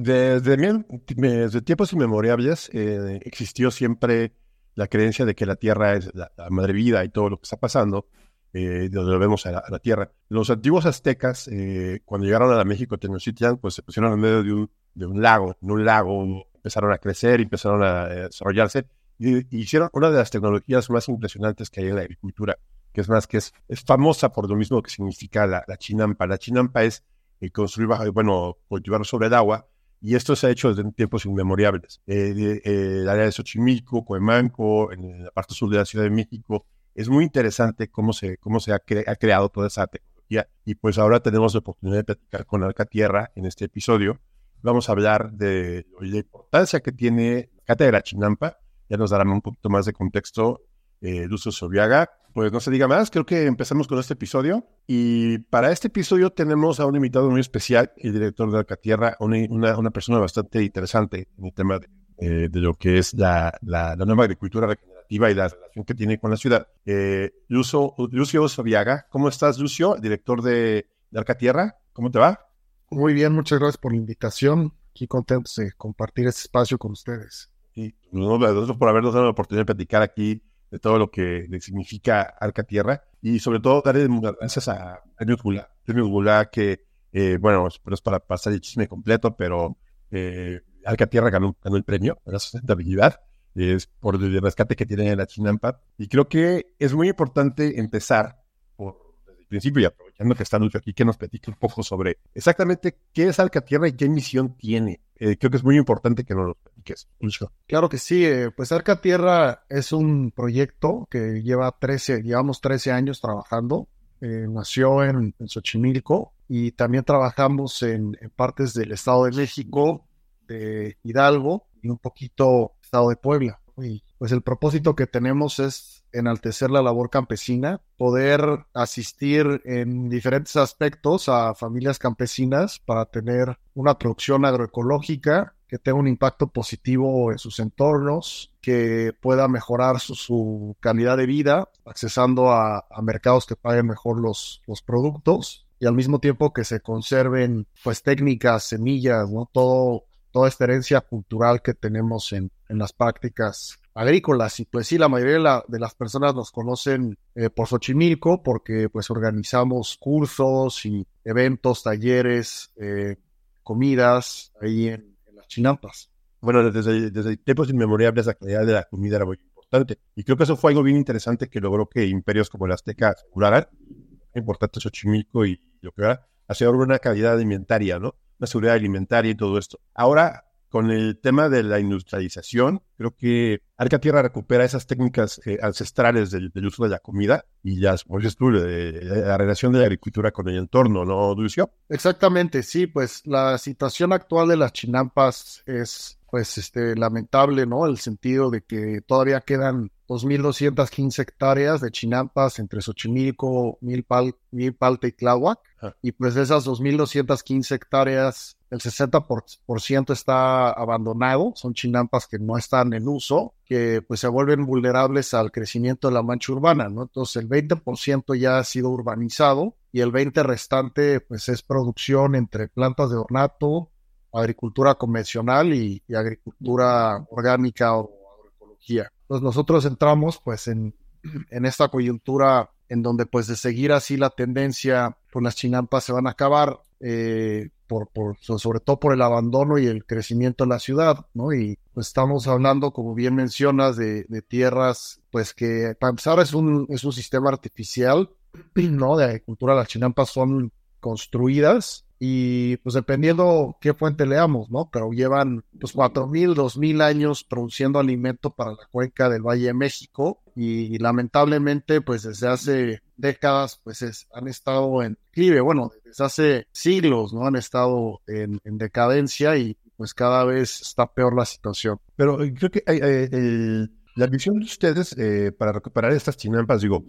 Desde, tiempos inmemorables eh, existió siempre la creencia de que la Tierra es la, madre vida y todo lo que está pasando, eh, donde vemos a la, Tierra. Los antiguos aztecas, eh, cuando llegaron a la México Tenochtitlan, pues se pusieron en medio de un, lago, en un lago empezaron a crecer, empezaron a eh, desarrollarse y, hicieron una de las tecnologías más impresionantes que hay en la agricultura, que es más que es, famosa por lo mismo que significa la, la chinampa. La chinampa es construir, bueno, cultivar sobre el agua y esto se ha hecho desde tiempos inmemorables. Eh, eh, el área de Xochimilco, Coemanco, en la parte sur de la Ciudad de México, es muy interesante cómo se, cómo se ha, creado toda esa tecnología. Y pues ahora tenemos la oportunidad de platicar con Alca Tierra en este episodio. Vamos a hablar de, la importancia que tiene la cátedra Chinampa. Ya nos darán un poquito más de contexto eh, Lucio Sobiaga. Pues no se diga más, creo que empezamos con este episodio. Y para este episodio tenemos a un invitado muy especial, el director de Alcatierra, una, una, persona bastante interesante en el tema de, eh, de lo que es la, la, nueva agricultura regenerativa y la relación que tiene con la ciudad. Eh, Lucio, Lucio Sobiaga, ¿cómo estás, Lucio, director de, de Alcatierra? ¿Cómo te va? Muy bien, muchas gracias por la invitación. Aquí contentos de compartir este espacio con ustedes. Sí, nosotros por habernos dado la oportunidad de platicar aquí de todo lo que significa Arca Tierra y sobre todo darle gracias a Premios Gula. Premios Gula que, eh, bueno, es para pasar el chisme completo, pero eh, Arca Tierra ganó, el premio a la sustentabilidad es por el rescate que tiene la Chinampa. Y creo que es muy importante empezar por principio y aprovechando que está Lucho aquí, que nos platique un poco sobre exactamente qué es Tierra y qué misión tiene. Eh, creo que es muy importante que nos lo platiques. Claro que sí, eh, pues Arca Tierra es un proyecto que lleva 13, llevamos 13 años trabajando. Eh, nació en, Xochimilco y también trabajamos en, partes del Estado de México, de Hidalgo y un poquito Estado de Puebla. Y pues el propósito que tenemos es enaltecer la labor campesina, poder asistir en diferentes aspectos a familias campesinas para tener una producción agroecológica que tenga un impacto positivo en sus entornos, que pueda mejorar su, calidad de vida, accesando a, mercados que paguen mejor los, productos y al mismo tiempo que se conserven pues técnicas, semillas, ¿no? Todo, toda esta herencia cultural que tenemos en, en las prácticas agrícolas. Y pues sí, la mayoría de, las personas nos conocen eh, por Xochimilco porque pues organizamos cursos y eventos, talleres, eh, comidas ahí en, las chinampas. Bueno, desde, desde tiempos inmemoriales la calidad de la comida era muy importante. Y creo que eso fue algo bien interesante que logró que imperios como el Azteca aseguraran, importante Xochimilco y lo que era, asegurar una calidad alimentaria, ¿no? Una seguridad alimentaria y todo esto. Ahora con el tema de la industrialización, creo que Arca Tierra recupera esas técnicas eh, ancestrales del, uso de la comida y ya, como dices tú, la relación de la agricultura con el entorno, ¿no, Dulcio? Exactamente, sí, pues la situación actual de las chinampas es, pues, este, lamentable, ¿no? El sentido de que todavía quedan 2.215 hectáreas de chinampas entre Xochimilco, Milpal, Milpalte y Tláhuac. Y pues de esas 2.215 hectáreas, el 60% está abandonado, son chinampas que no están en uso, que pues se vuelven vulnerables al crecimiento de la mancha urbana, ¿no? Entonces el 20% ya ha sido urbanizado y el 20% restante pues es producción entre plantas de ornato, agricultura convencional y, agricultura orgánica o agroecología. Entonces nosotros entramos pues en, en esta coyuntura en donde pues de seguir así la tendencia, pues las chinampas se van a acabar, eh, por, por, sobre todo por el abandono y el crecimiento de la ciudad, ¿no? Y pues estamos hablando, como bien mencionas, de, de tierras, pues que para empezar es un, es un sistema artificial, ¿no? De agricultura, las chinampas son construidas y pues dependiendo qué fuente leamos, ¿no? Pero llevan pues cuatro mil, dos mil años produciendo alimento para la cuenca del Valle de México y, lamentablemente pues desde hace décadas pues han estado en declive, bueno, desde hace siglos, ¿no? Han estado en, decadencia y pues cada vez está peor la situación. Pero eh, creo que eh, la visión de ustedes eh, para recuperar estas chinampas, digo,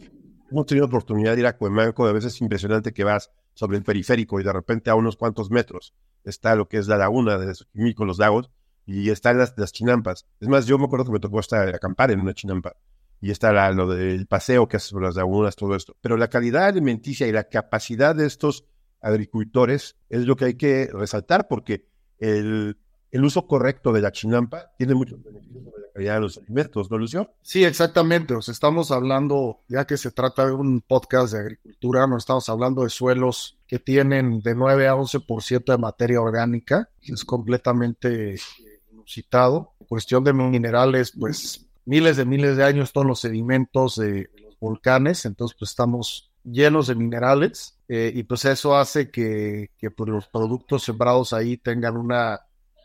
hemos tenido oportunidad de ir a Cuemanco, a veces es impresionante que vas sobre el periférico y de repente a unos cuantos metros está lo que es la laguna de con los lagos, y están las, las chinampas. Es más, yo me acuerdo que me tocó estar acampar en una chinampa y está la, lo del paseo que hace sobre las lagunas, todo esto. Pero la calidad alimenticia y la capacidad de estos agricultores es lo que hay que resaltar porque el, el uso correcto de la chinampa tiene muchos beneficios sobre la calidad de los alimentos, ¿no, Lucio? Sí, exactamente. O sea, estamos hablando, ya que se trata de un podcast de agricultura, no estamos hablando de suelos que tienen de 9 a 11% de materia orgánica, es completamente inusitado. Cuestión de minerales, pues miles de miles de años todos los sedimentos de los volcanes, entonces pues estamos llenos de minerales eh, y pues eso hace que, que pues, los productos sembrados ahí tengan una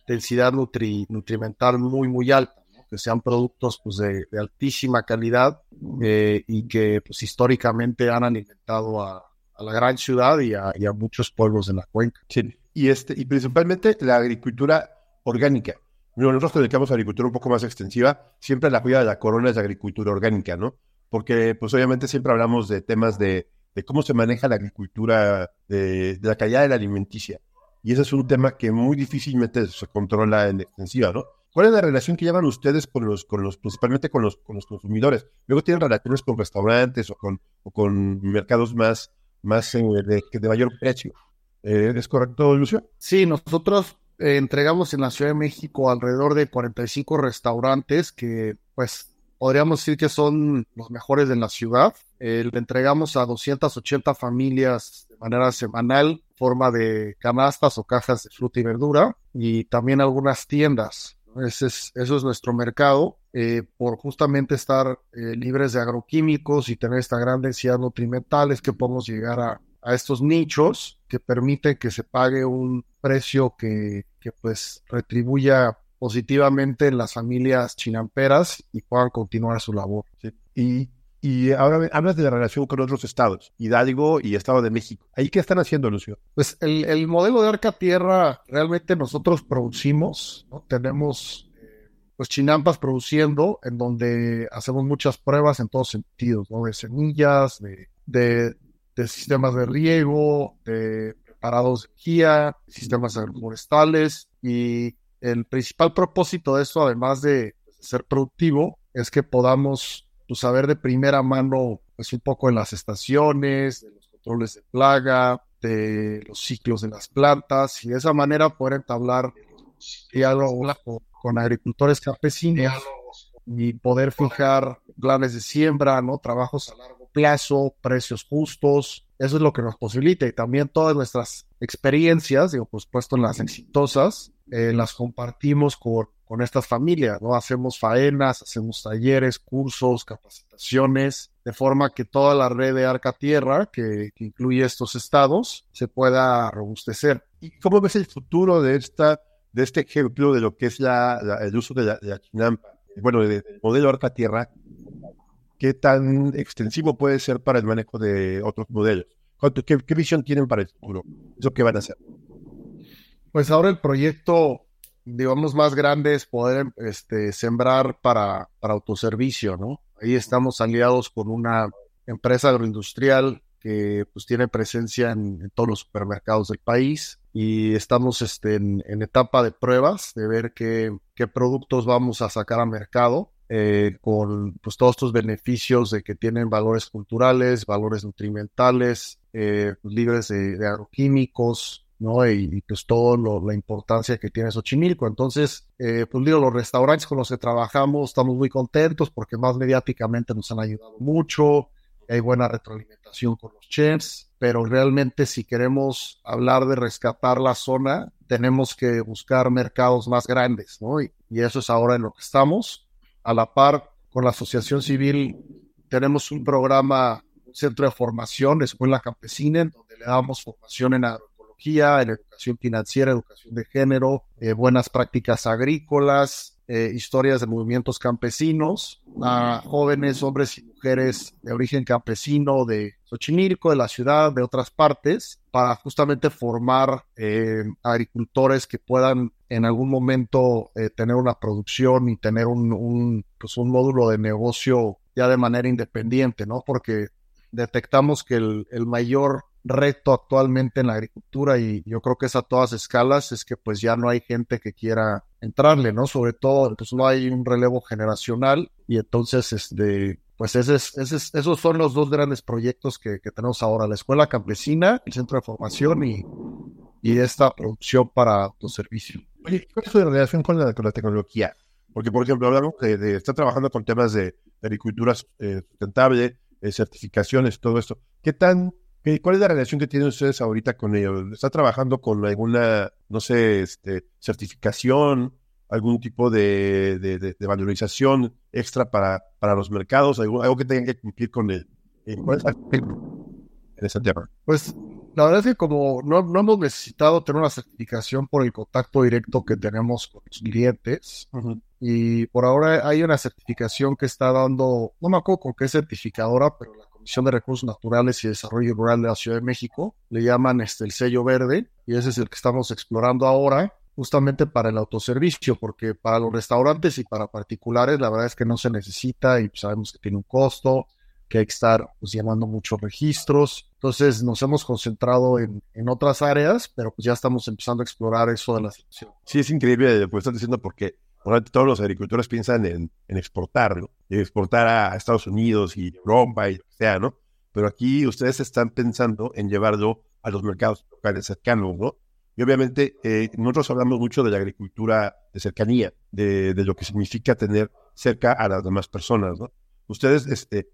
densidad nutri, nutrimental muy, muy alta, que sean productos pues, de, altísima calidad eh, y que pues, históricamente han alimentado a, la gran ciudad y a, muchos pueblos de la cuenca. Y, este, y principalmente la agricultura orgánica. Nosotros dedicamos a agricultura un poco más extensiva, siempre la cuida de la corona es la agricultura orgánica, ¿no? Porque pues obviamente siempre hablamos de temas de, cómo se maneja la agricultura, de, de la calidad de la alimenticia. Y ese es un tema que muy difícilmente se controla en extensiva, ¿no? ¿Cuál es la relación que llevan ustedes con los, con los principalmente con los, con los consumidores? Luego tienen relaciones con restaurantes o con, o con mercados más, más eh, de, de, mayor precio. Eh, ¿Es correcto, Lucio? Sí, nosotros eh, entregamos en la Ciudad de México alrededor de 45 restaurantes que, pues, podríamos decir que son los mejores de la ciudad. le entregamos a 280 familias de manera semanal forma de canastas o cajas de fruta y verdura y también algunas tiendas. Ese es, eso es nuestro mercado. Eh, por justamente estar eh, libres de agroquímicos y tener esta gran densidad nutrimental es que podemos llegar a, a estos nichos que permiten que se pague un precio que, que pues retribuya positivamente en las familias chinamperas y puedan continuar su labor. Sí. Y y ahora hablas de la relación con otros estados, Hidalgo y Estado de México. ¿Ahí qué están haciendo, Lucio? Pues el, modelo de Arca Tierra realmente nosotros producimos, ¿no? Tenemos eh, pues chinampas produciendo en donde hacemos muchas pruebas en todos sentidos, ¿no? De semillas, de, de, sistemas de riego, de preparados de energía, sistemas agroforestales y el principal propósito de eso, además de ser productivo, es que podamos tu saber de primera mano, pues un poco en las estaciones, de los controles de plaga, de los ciclos de las plantas, y de esa manera poder entablar diálogos con, agricultores campesinos y poder fijar planes de siembra, ¿no? Trabajos a largo plazo, precios justos. Eso es lo que nos posibilita. Y también todas nuestras experiencias, digo, pues puesto en las exitosas, eh, las compartimos con con estas familias, ¿no? Hacemos faenas, hacemos talleres, cursos, capacitaciones, de forma que toda la red de Arca Tierra, que, incluye estos estados, se pueda robustecer. ¿Y cómo ves el futuro de esta, de este ejemplo de lo que es la, el uso de la, chinampa? Bueno, del modelo Arca Tierra, ¿qué tan extensivo puede ser para el manejo de otros modelos? ¿Qué, visión tienen para el futuro? ¿Eso qué van a hacer? Pues ahora el proyecto digamos, más grandes poder este, sembrar para, para autoservicio, ¿no? Ahí estamos aliados con una empresa agroindustrial que pues tiene presencia en, todos los supermercados del país y estamos este, en, etapa de pruebas de ver qué, qué productos vamos a sacar a mercado eh, con pues, todos estos beneficios de que tienen valores culturales, valores nutrimentales, eh, libres de agroquímicos, ¿no? Y, pues todo la importancia que tiene Xochimilco. Entonces, eh, pues digo, los restaurantes con los que trabajamos estamos muy contentos porque más mediáticamente nos han ayudado mucho, hay buena retroalimentación con los chefs, pero realmente si queremos hablar de rescatar la zona, tenemos que buscar mercados más grandes, ¿no? Y eso es ahora en lo que estamos. A la par, con la Asociación Civil tenemos un programa, un centro de formación, Escuela Campesina, en donde le damos formación en agro en educación financiera, educación de género, eh, buenas prácticas agrícolas, eh, historias de movimientos campesinos, a jóvenes, hombres y mujeres de origen campesino de Xochimilco, de la ciudad, de otras partes, para justamente formar eh, agricultores que puedan en algún momento tener una producción y tener un, un, pues un módulo de negocio ya de manera independiente, ¿no? Porque detectamos que el, el mayor reto actualmente en la agricultura y yo creo que es a todas escalas, es que pues ya no hay gente que quiera entrarle, ¿no? Sobre todo, pues no hay un relevo generacional y entonces, este, pues ese esos son los dos grandes proyectos que, tenemos ahora, la Escuela Campesina, el Centro de Formación y, y esta producción para tu servicio. Oye, ¿cuál es tu relación con la, tecnología? Porque, por ejemplo, hablamos de, de estar trabajando con temas de, agricultura eh, sustentable, eh, certificaciones, todo esto. ¿Qué tan, cuál es la relación que tienen ustedes ahorita con ellos? ¿Está trabajando con alguna, no sé, este, certificación, algún tipo de, valorización extra para, para los mercados, algo, que tengan que cumplir con el, en ese tema? Pues la verdad es que como no, no, hemos necesitado tener una certificación por el contacto directo que tenemos con los clientes, y por ahora hay una certificación que está dando, no me acuerdo con qué certificadora, pero la Comisión de Recursos Naturales y Desarrollo Rural de la Ciudad de México le llaman este, el sello verde, y ese es el que estamos explorando ahora justamente para el autoservicio, porque para los restaurantes y para particulares la verdad es que no se necesita y sabemos que tiene un costo, que hay que estar pues, llamando muchos registros. Entonces nos hemos concentrado en, en, otras áreas, pero pues ya estamos empezando a explorar eso de la selección. Sí, es increíble lo que estás diciendo porque todos los agricultores piensan en, en exportarlo, exportar a Estados Unidos y Europa y lo que sea, ¿no? Pero aquí ustedes están pensando en llevarlo a los mercados locales cercanos, ¿no? Y obviamente eh, nosotros hablamos mucho de la agricultura de cercanía, de, de, lo que significa tener cerca a las demás personas, ¿no? Ustedes, este,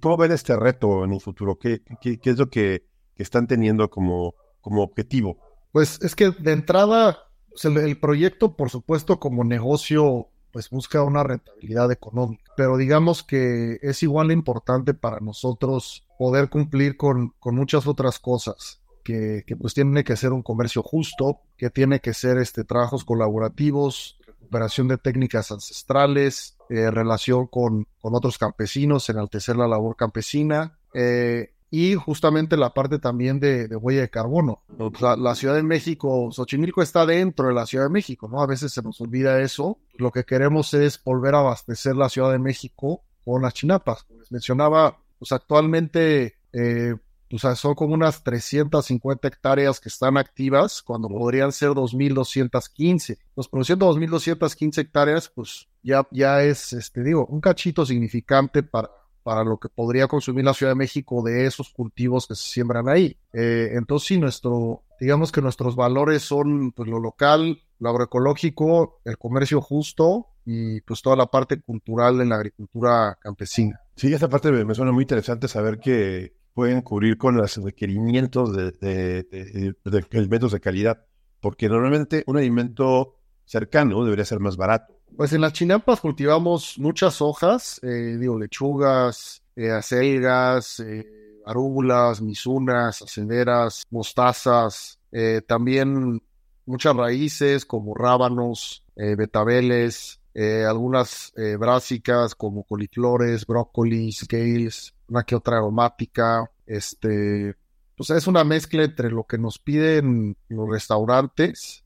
¿Cómo ven este reto en un futuro? ¿Qué, qué, es lo que, que, están teniendo como, como objetivo? Pues es que de entrada, el, proyecto, por supuesto, como negocio, pues busca una rentabilidad económica, pero digamos que es igual importante para nosotros poder cumplir con, con muchas otras cosas. Que, que, pues tiene que ser un comercio justo, que tiene que ser este, trabajos colaborativos, recuperación de técnicas ancestrales, eh, relación con, con, otros campesinos, enaltecer la labor campesina eh, y justamente la parte también de, huella de carbono. la Ciudad de México, Xochimilco está dentro de la Ciudad de México, ¿no? A veces se nos olvida eso. Lo que queremos es volver a abastecer la Ciudad de México con las chinapas. Les mencionaba, pues actualmente eh, o sea, son como unas 350 hectáreas que están activas cuando podrían ser 2.215. Los produciendo 2.215 hectáreas, pues ya, ya es, este, digo, un cachito significante para, para lo que podría consumir la Ciudad de México de esos cultivos que se siembran ahí. Eh, entonces, sí, nuestro, digamos que nuestros valores son pues, lo local, lo agroecológico, el comercio justo y pues toda la parte cultural de la agricultura campesina. Sí, esa parte me suena muy interesante saber que pueden cubrir con los requerimientos de, de, alimentos de calidad, porque normalmente un alimento cercano debería ser más barato. Pues en las chinampas cultivamos muchas hojas, eh, digo, lechugas, eh, acelgas, eh, arúgulas, misunas, acederas, mostazas, eh, también muchas raíces como rábanos, betabeles, algunas brásicas como coliflores, brócolis, scales, una que otra aromática, este, pues es una mezcla entre lo que nos piden los restaurantes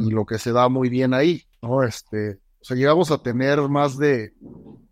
y lo que se da muy bien ahí, ¿no? Este, o sea, llegamos a tener más de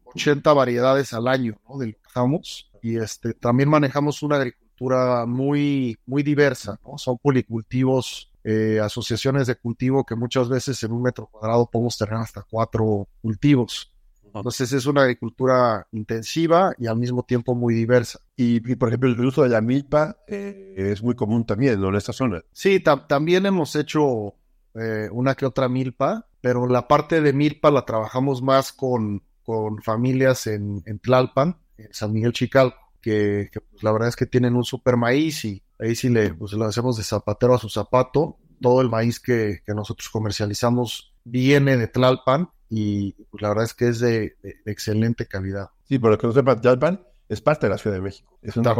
80 variedades al año, ¿no? De lo que estamos. Y este, también manejamos una agricultura muy, muy diversa, ¿no? Son policultivos, eh, asociaciones de cultivo que muchas veces en un metro cuadrado podemos tener hasta cuatro cultivos. Entonces es una agricultura intensiva y al mismo tiempo muy diversa. Y, por ejemplo, el uso de la milpa eh, es muy común también ¿no? en esta zona. Sí, también hemos hecho eh, una que otra milpa, pero la parte de milpa la trabajamos más con, con familias en, en, Tlalpan, en San Miguel Chical, que, pues, la verdad es que tienen un super maíz y ahí sí le, pues, lo hacemos de zapatero a su zapato. Todo el maíz que, que nosotros comercializamos viene de Tlalpan y pues, la verdad es que es de, excelente calidad. Sí, por lo que no sepa, Tlalpan es parte de la Ciudad de México. Es una,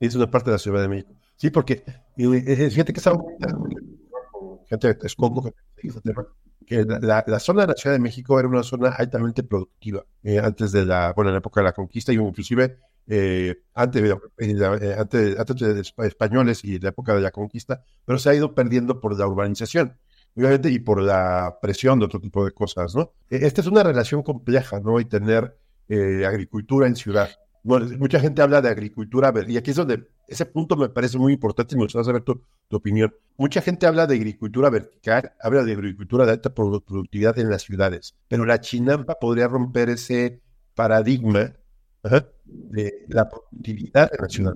es una parte de la Ciudad de México. Sí, porque fíjate que está gente que la, la, zona de la Ciudad de México era una zona altamente productiva eh, antes de la, bueno, en la época de la conquista y inclusive eh, antes, eh, antes, antes de españoles y la época de la conquista, pero se ha ido perdiendo por la urbanización obviamente, y por la presión de otro tipo de cosas, ¿no? E, esta es una relación compleja, ¿no? Y tener eh, agricultura en ciudad. Bueno, mucha gente habla de agricultura y aquí es donde ese punto me parece muy importante y me gustaría saber tu, opinión. Mucha gente habla de agricultura vertical, habla de agricultura de alta productividad en las ciudades, pero la chinampa podría romper ese paradigma de la productividad en la ciudad.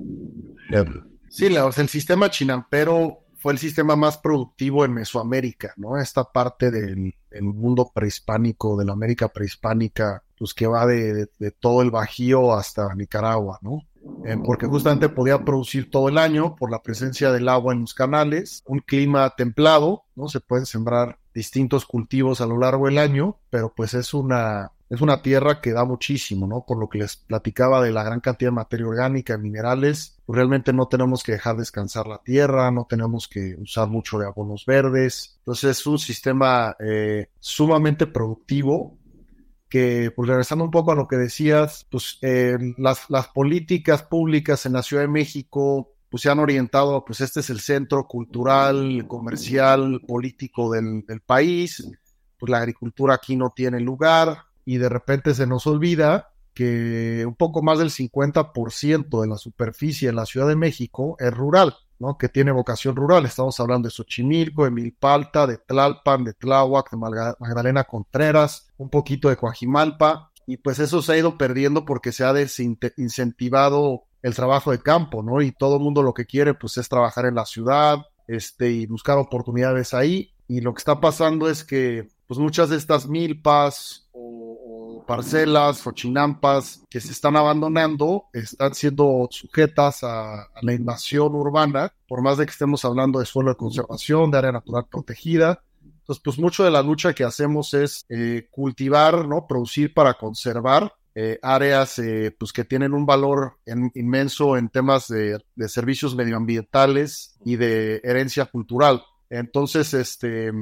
Sí, la, el sistema chinampero fue el sistema más productivo en Mesoamérica, ¿no? Esta parte del, mundo prehispánico, de la América prehispánica, pues que va de, todo el Bajío hasta Nicaragua, ¿no? Eh, porque justamente podía producir todo el año por la presencia del agua en los canales, un clima templado, ¿no? Se pueden sembrar distintos cultivos a lo largo del año, pero pues es una, es una tierra que da muchísimo, ¿no? Por lo que les platicaba de la gran cantidad de materia orgánica minerales, realmente no tenemos que dejar descansar la tierra, no tenemos que usar mucho de abonos verdes. Entonces es un sistema eh, sumamente productivo que, pues regresando un poco a lo que decías, pues eh, las, las políticas públicas en la Ciudad de México pues se han orientado, pues este es el centro cultural, comercial, político del, del país, pues la agricultura aquí no tiene lugar, y de repente se nos olvida que un poco más del 50% de la superficie en la Ciudad de México es rural, ¿no? Que tiene vocación rural. Estamos hablando de Xochimilco, de Milpalta, de Tlalpan, de Tláhuac, de Magdalena Contreras, un poquito de Coajimalpa, y pues eso se ha ido perdiendo porque se ha desincentivado el trabajo de campo, ¿no? Y todo el mundo lo que quiere pues es trabajar en la ciudad, este, y buscar oportunidades ahí. Y lo que está pasando es que pues muchas de estas milpas parcelas o chinampas que se están abandonando están siendo sujetas a, la invasión urbana, por más de que estemos hablando de suelo de conservación, de área natural protegida. Entonces, pues mucho de la lucha que hacemos es eh, cultivar, ¿no? Producir para conservar eh, áreas eh, pues que tienen un valor inmenso en temas de, de, servicios medioambientales y de herencia cultural. Entonces, este,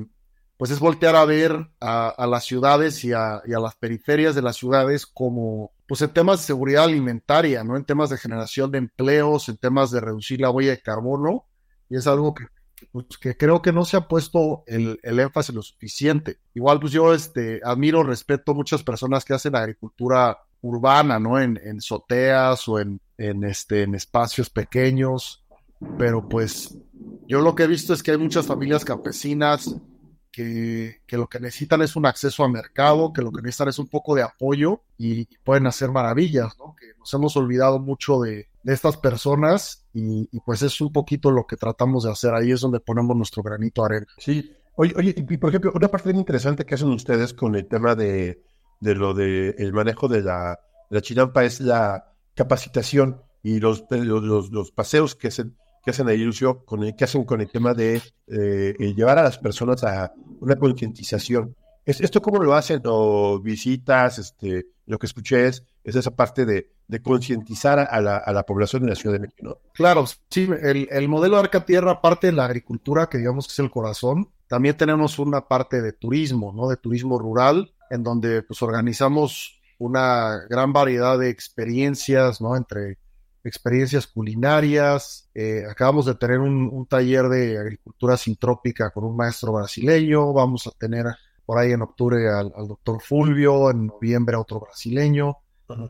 pues es voltear a ver a, las ciudades y a, las periferias de las ciudades como, pues en temas de seguridad alimentaria, ¿no? En temas de generación de empleos, en temas de reducir la huella de carbono, y es algo que, pues, que creo que no se ha puesto el, énfasis lo suficiente. Igual, pues yo este, admiro, respeto muchas personas que hacen agricultura urbana, ¿no? En, en soteas o en, en, este, en espacios pequeños, pero pues yo lo que he visto es que hay muchas familias campesinas que, lo que necesitan es un acceso a mercado, que lo que necesitan es un poco de apoyo y, pueden hacer maravillas, ¿no? Que nos hemos olvidado mucho de, estas personas y, pues es un poquito lo que tratamos de hacer. Ahí es donde ponemos nuestro granito de arena. Sí. Oye, oye, y por ejemplo, una parte interesante que hacen ustedes con el tema de, de lo de el manejo de la, la chinampa es la capacitación y los, los, los paseos que se que hacen ahí, Lucio, con el, que hacen con el tema de eh, llevar a las personas a una concientización. ¿Esto cómo lo hacen? ¿O visitas? Este, lo que escuché es, esa parte de, concientizar a la, población de la Ciudad de México. Claro, sí, el, el modelo de Arca Tierra, aparte de la agricultura, que digamos que es el corazón, también tenemos una parte de turismo, ¿no? De turismo rural, en donde pues organizamos una gran variedad de experiencias, ¿no? Entre experiencias culinarias. Eh, acabamos de tener un, taller de agricultura sintrópica con un maestro brasileño. Vamos a tener por ahí en octubre al, doctor Fulvio, en noviembre a otro brasileño.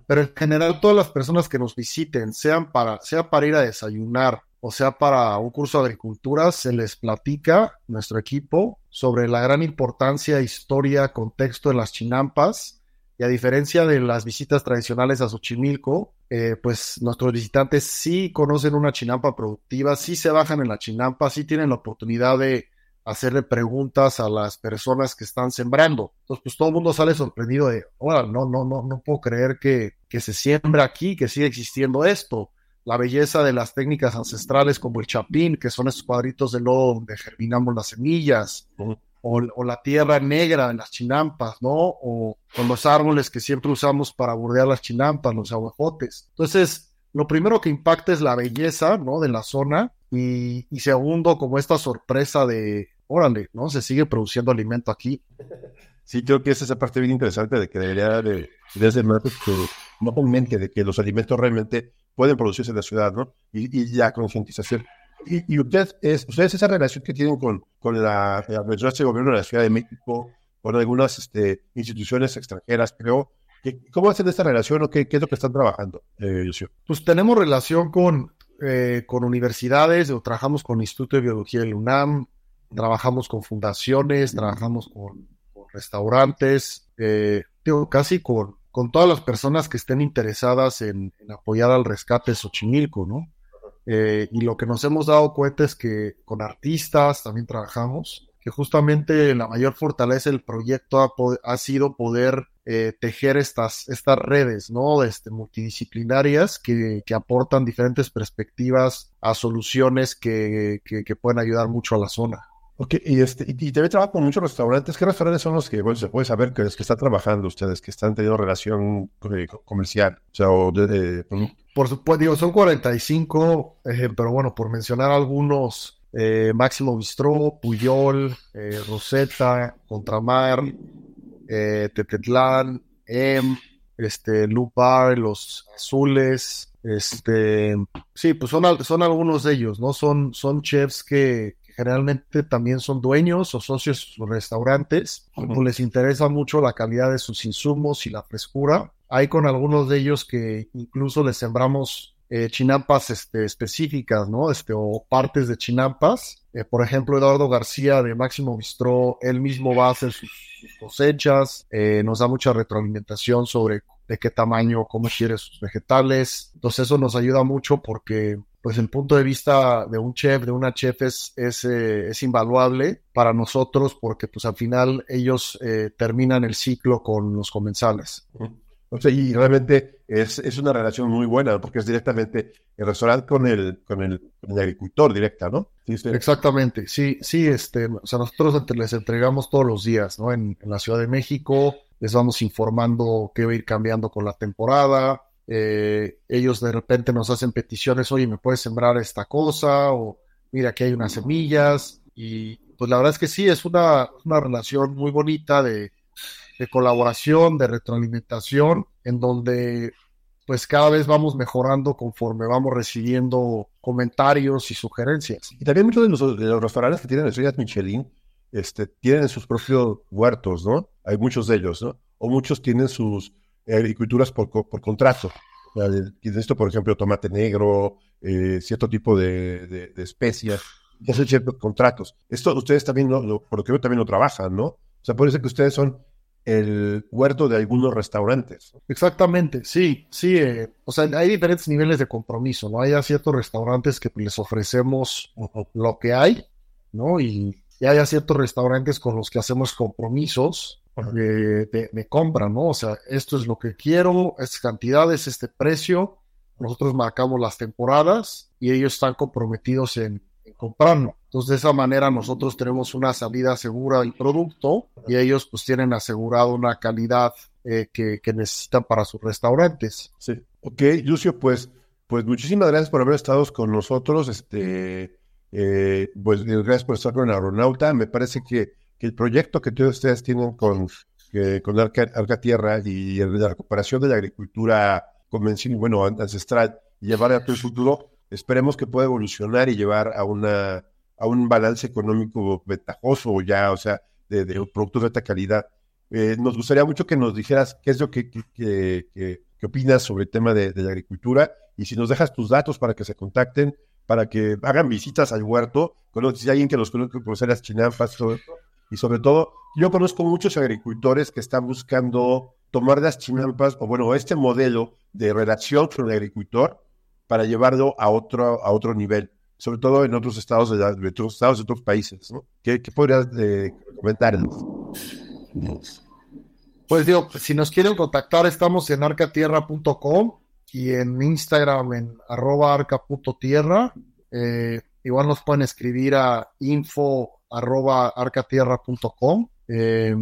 Pero en general todas las personas que nos visiten, sean para, sea para ir a desayunar o sea para un curso de agricultura, se les platica nuestro equipo sobre la gran importancia, historia, contexto de las chinampas. Y a diferencia de las visitas tradicionales a Xochimilco, eh, pues nuestros visitantes sí conocen una chinampa productiva, sí se bajan en la chinampa, sí tienen la oportunidad de hacerle preguntas a las personas que están sembrando. Entonces, pues todo el mundo sale sorprendido de, bueno, no, no, no, no puedo creer que, que se siembra aquí, que sigue existiendo esto. La belleza de las técnicas ancestrales como el chapín, que son estos cuadritos de lodo donde germinamos las semillas o, la tierra negra en las chinampas, ¿no? O con los árboles que siempre usamos para bordear las chinampas, los aguajotes. Entonces, lo primero que impacta es la belleza, ¿no? De la zona y, segundo, como esta sorpresa de, órale, ¿no? Se sigue produciendo alimento aquí. Sí, creo que esa es esa parte bien interesante de que debería de, desde más que no de que los alimentos realmente pueden producirse en la ciudad, ¿no? Y, y la concientización. Y, usted es, ustedes esa relación que tienen con, con la, la de gobierno de la Ciudad de México, con algunas este, instituciones extranjeras, creo. ¿Cómo hacen esta relación o qué, qué es lo que están trabajando, eh, Pues tenemos relación con, eh, con universidades, o trabajamos con el Instituto de Biología del UNAM, trabajamos con fundaciones, trabajamos con, restaurantes, eh, digo, casi con, con todas las personas que estén interesadas en, en apoyar al rescate de Xochimilco, ¿no? Eh, y lo que nos hemos dado cuenta es que con artistas también trabajamos, que justamente la mayor fortaleza del proyecto ha, ha sido poder eh, tejer estas, estas redes, ¿no? Este, multidisciplinarias que, que aportan diferentes perspectivas a soluciones que, que, que pueden ayudar mucho a la zona. Ok, y, este, y, también trabajo con muchos restaurantes. ¿Qué restaurantes son los que, bueno, se puede saber que, los que están trabajando ustedes, que están teniendo relación eh, comercial? O sea, o de, Por supuesto, digo, son 45, eh, pero bueno, por mencionar algunos, eh, Máximo Bistró, Puyol, eh, Rosetta, Contramar, Tetetlán, M, este, Lupar, Los Azules, este, sí, pues son, son algunos de ellos, ¿no? Son, son chefs que, generalmente también son dueños o socios de restaurantes, uh les interesa mucho la calidad de sus insumos y la frescura. Hay con algunos de ellos que incluso les sembramos eh, chinampas este, específicas, ¿no? Este, o partes de chinampas. Eh, por ejemplo, Eduardo García de Máximo Bistró, él mismo va a hacer sus, cosechas, eh, nos da mucha retroalimentación sobre de qué tamaño, cómo quiere sus vegetales. Entonces eso nos ayuda mucho porque pues el punto de vista de un chef, de una chef es, es, eh, es invaluable para nosotros porque pues al final ellos eh, terminan el ciclo con los comensales. O sea, y realmente es, es, una relación muy buena porque es directamente el restaurante con el, con el, con el agricultor directa, ¿no? ¿Sí, Exactamente, sí, sí, este, o sea, nosotros les entregamos todos los días, ¿no? En, en la Ciudad de México, les vamos informando qué va a ir cambiando con la temporada, eh, ellos de repente nos hacen peticiones, oye, ¿me puedes sembrar esta cosa? O mira, aquí hay unas semillas. Y pues la verdad es que sí, es una, una relación muy bonita de, de colaboración, de retroalimentación, en donde pues cada vez vamos mejorando conforme vamos recibiendo comentarios y sugerencias. Y también muchos de los, de los restaurantes que tienen estrellas Michelin este, tienen sus propios huertos, ¿no? Hay muchos de ellos, ¿no? O muchos tienen sus agriculturas por, por contrato. Esto, por ejemplo, tomate negro, eh, cierto tipo de, de, especias, hacen ciertos contratos. Esto ustedes también, lo, por lo que veo, también lo trabajan, ¿no? O sea, puede ser que ustedes son el huerto de algunos restaurantes. Exactamente, sí, sí. Eh, o sea, hay diferentes niveles de compromiso, ¿no? Hay ciertos restaurantes que les ofrecemos lo que hay, ¿no? Y, y hay ciertos restaurantes con los que hacemos compromisos de, de, compra, ¿no? O sea, esto es lo que quiero, estas cantidades, este precio. Nosotros marcamos las temporadas y ellos están comprometidos en, comprarlo. Entonces, de esa manera nosotros tenemos una salida segura del producto y ellos pues tienen asegurado una calidad eh, que, que, necesitan para sus restaurantes. Sí. Ok, Lucio, pues, pues muchísimas gracias por haber estado con nosotros. Este, eh, pues gracias por estar con el aeronauta. Me parece que que el proyecto que todos ustedes tienen con, con Arca, Tierra y la recuperación de la agricultura convencional, bueno, ancestral, y llevar a todo el futuro, esperemos que pueda evolucionar y llevar a, una, a un balance económico ventajoso ya, o sea, de, de productos de alta calidad. Eh, nos gustaría mucho que nos dijeras qué es lo que, que, que, opinas sobre el tema de, de, la agricultura y si nos dejas tus datos para que se contacten, para que hagan visitas al huerto, si hay alguien que los conozca, conocer las chinampas, todo esto, y sobre todo, yo conozco muchos agricultores que están buscando tomar las chinampas, o bueno, este modelo de relación con el agricultor para llevarlo a otro, a otro nivel, sobre todo en otros estados de, otros estados de otros países, ¿no? ¿Qué, podrías eh, comentarnos? Pues digo, si nos quieren contactar, estamos en arcatierra.com y en Instagram en arroba arca.tierra. Eh, igual nos pueden escribir a info arroba arcatierra.com. Eh,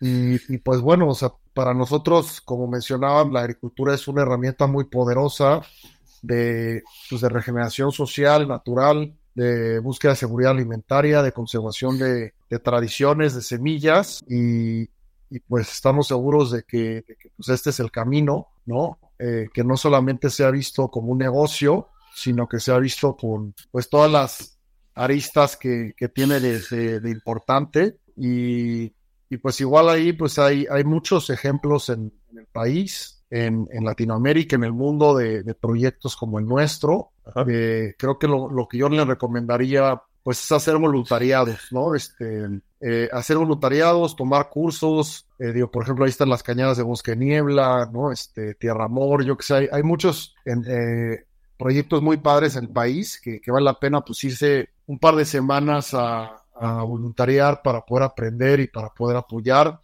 y, y, pues bueno, o sea, para nosotros, como mencionaba, la agricultura es una herramienta muy poderosa de, pues, de regeneración social, natural, de búsqueda de seguridad alimentaria, de conservación de, tradiciones, de semillas y, y, pues estamos seguros de que, de que pues este es el camino, ¿no? Eh, que no solamente se ha visto como un negocio, sino que se ha visto con pues todas las aristas que, que tiene de, de, importante y, y, pues igual ahí pues hay, hay muchos ejemplos en, en el país, en, en, Latinoamérica, en el mundo de, de proyectos como el nuestro. Eh, creo que lo, lo, que yo le recomendaría pues es hacer voluntariados, ¿no? Este, eh, hacer voluntariados, tomar cursos, eh, digo, por ejemplo, ahí están las cañadas de Bosque Niebla, ¿no? Este, Tierra Amor, yo que sé, hay, hay muchos en, eh, proyectos muy padres en el país que, vale la pena pues irse un par de semanas a, voluntariar para poder aprender y para poder apoyar.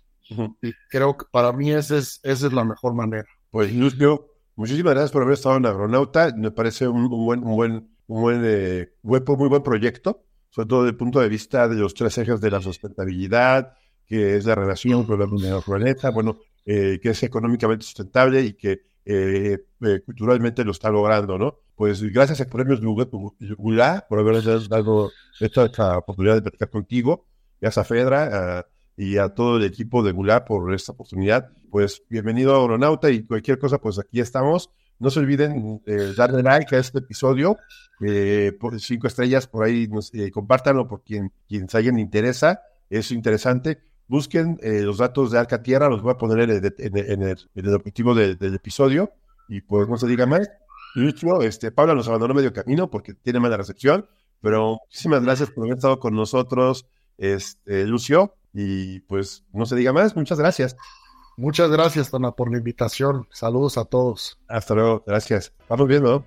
Y creo que para mí esa es, esa es la mejor manera. Pues Lucio, muchísimas gracias por haber estado en Agronauta. Me parece un, buen, un buen, un buen, eh, muy buen proyecto, sobre todo desde el punto de vista de los tres ejes de la sustentabilidad, que es la relación con el planeta, bueno, eh, que es económicamente sustentable y que eh, eh, culturalmente lo está logrando, ¿no? Pues gracias a Premios Gula por habernos dado esta, oportunidad de platicar contigo, gracias a Fedra y a todo el equipo de Gula por esta oportunidad. Pues bienvenido a Aeronauta y cualquier cosa, pues aquí estamos. No se olviden darle like a este episodio, por cinco estrellas por ahí, nos, compártanlo por quien, quien se alguien interesa, es interesante busquen eh, los datos de Arca Tierra, los voy a poner en el, objetivo del episodio y pues no se diga más. Lucho, este, Paula nos abandonó medio camino porque tiene mala recepción, pero muchísimas gracias por haber estado con nosotros, este, Lucio, y pues no se diga más, muchas gracias. Muchas gracias, Tona, por la invitación. Saludos a todos. Hasta luego, gracias. Vamos viendo.